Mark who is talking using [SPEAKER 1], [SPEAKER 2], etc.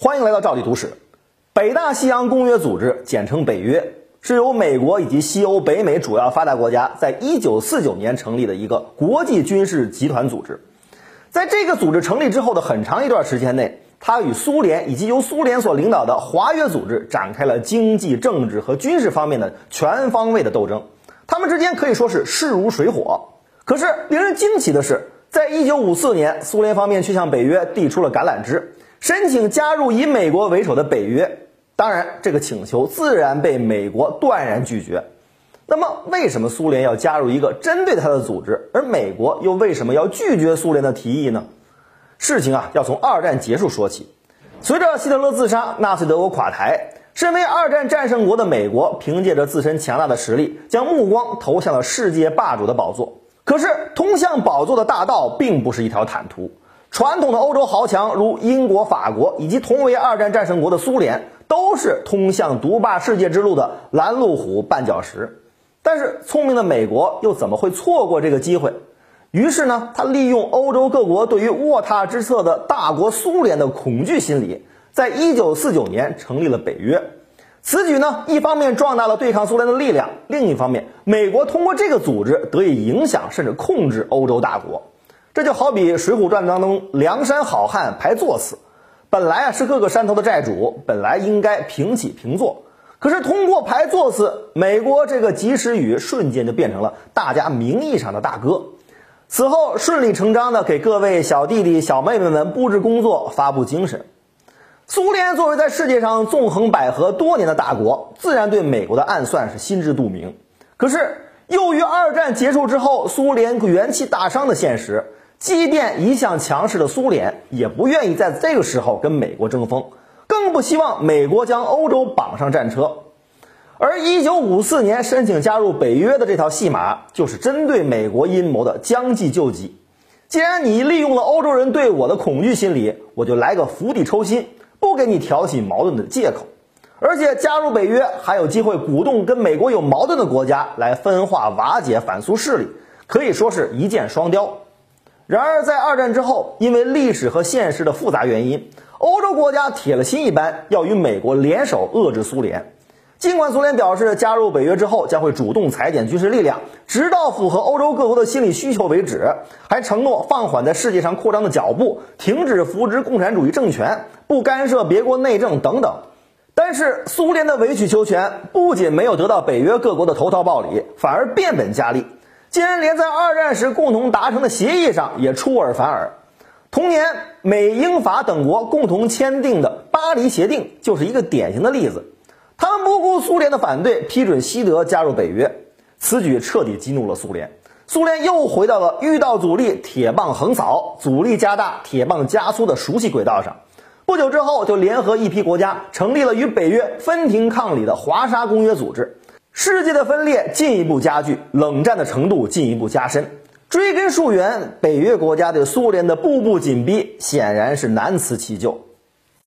[SPEAKER 1] 欢迎来到赵地图史。北大西洋公约组织，简称北约，是由美国以及西欧、北美主要发达国家在1949年成立的一个国际军事集团组织。在这个组织成立之后的很长一段时间内，它与苏联以及由苏联所领导的华约组织展开了经济、政治和军事方面的全方位的斗争。他们之间可以说是势如水火。可是令人惊奇的是，在1954年，苏联方面却向北约递出了橄榄枝。申请加入以美国为首的北约，当然，这个请求自然被美国断然拒绝。那么，为什么苏联要加入一个针对他的组织，而美国又为什么要拒绝苏联的提议呢？事情啊，要从二战结束说起。随着希特勒自杀，纳粹德国垮台，身为二战战胜国的美国，凭借着自身强大的实力，将目光投向了世界霸主的宝座。可是，通向宝座的大道并不是一条坦途。传统的欧洲豪强如英国、法国，以及同为二战战胜国的苏联，都是通向独霸世界之路的拦路虎、绊脚石。但是，聪明的美国又怎么会错过这个机会？于是呢，他利用欧洲各国对于卧榻之侧的大国苏联的恐惧心理，在一九四九年成立了北约。此举呢，一方面壮大了对抗苏联的力量，另一方面，美国通过这个组织得以影响甚至控制欧洲大国。这就好比《水浒传》当中梁山好汉排座次，本来啊是各个山头的债主，本来应该平起平坐，可是通过排座次，美国这个及时雨瞬间就变成了大家名义上的大哥。此后顺理成章的给各位小弟弟小妹妹们布置工作，发布精神。苏联作为在世界上纵横捭阖多年的大国，自然对美国的暗算是心知肚明。可是由于二战结束之后苏联元气大伤的现实。即便一向强势的苏联也不愿意在这个时候跟美国争锋，更不希望美国将欧洲绑上战车。而1954年申请加入北约的这套戏码，就是针对美国阴谋的将计就计。既然你利用了欧洲人对我的恐惧心理，我就来个釜底抽薪，不给你挑起矛盾的借口。而且加入北约还有机会鼓动跟美国有矛盾的国家来分化瓦解反苏势力，可以说是一箭双雕。然而，在二战之后，因为历史和现实的复杂原因，欧洲国家铁了心一般要与美国联手遏制苏联。尽管苏联表示加入北约之后将会主动裁减军事力量，直到符合欧洲各国的心理需求为止，还承诺放缓在世界上扩张的脚步，停止扶植共产主义政权，不干涉别国内政等等。但是，苏联的委曲求全不仅没有得到北约各国的投桃报李，反而变本加厉。竟然连在二战时共同达成的协议上也出尔反尔。同年，美英法等国共同签订的《巴黎协定》就是一个典型的例子。他们不顾苏联的反对，批准西德加入北约。此举彻底激怒了苏联，苏联又回到了遇到阻力铁棒横扫、阻力加大铁棒加粗的熟悉轨道上。不久之后，就联合一批国家成立了与北约分庭抗礼的华沙公约组织。世界的分裂进一步加剧，冷战的程度进一步加深。追根溯源，北约国家对苏联的步步紧逼显然是难辞其咎。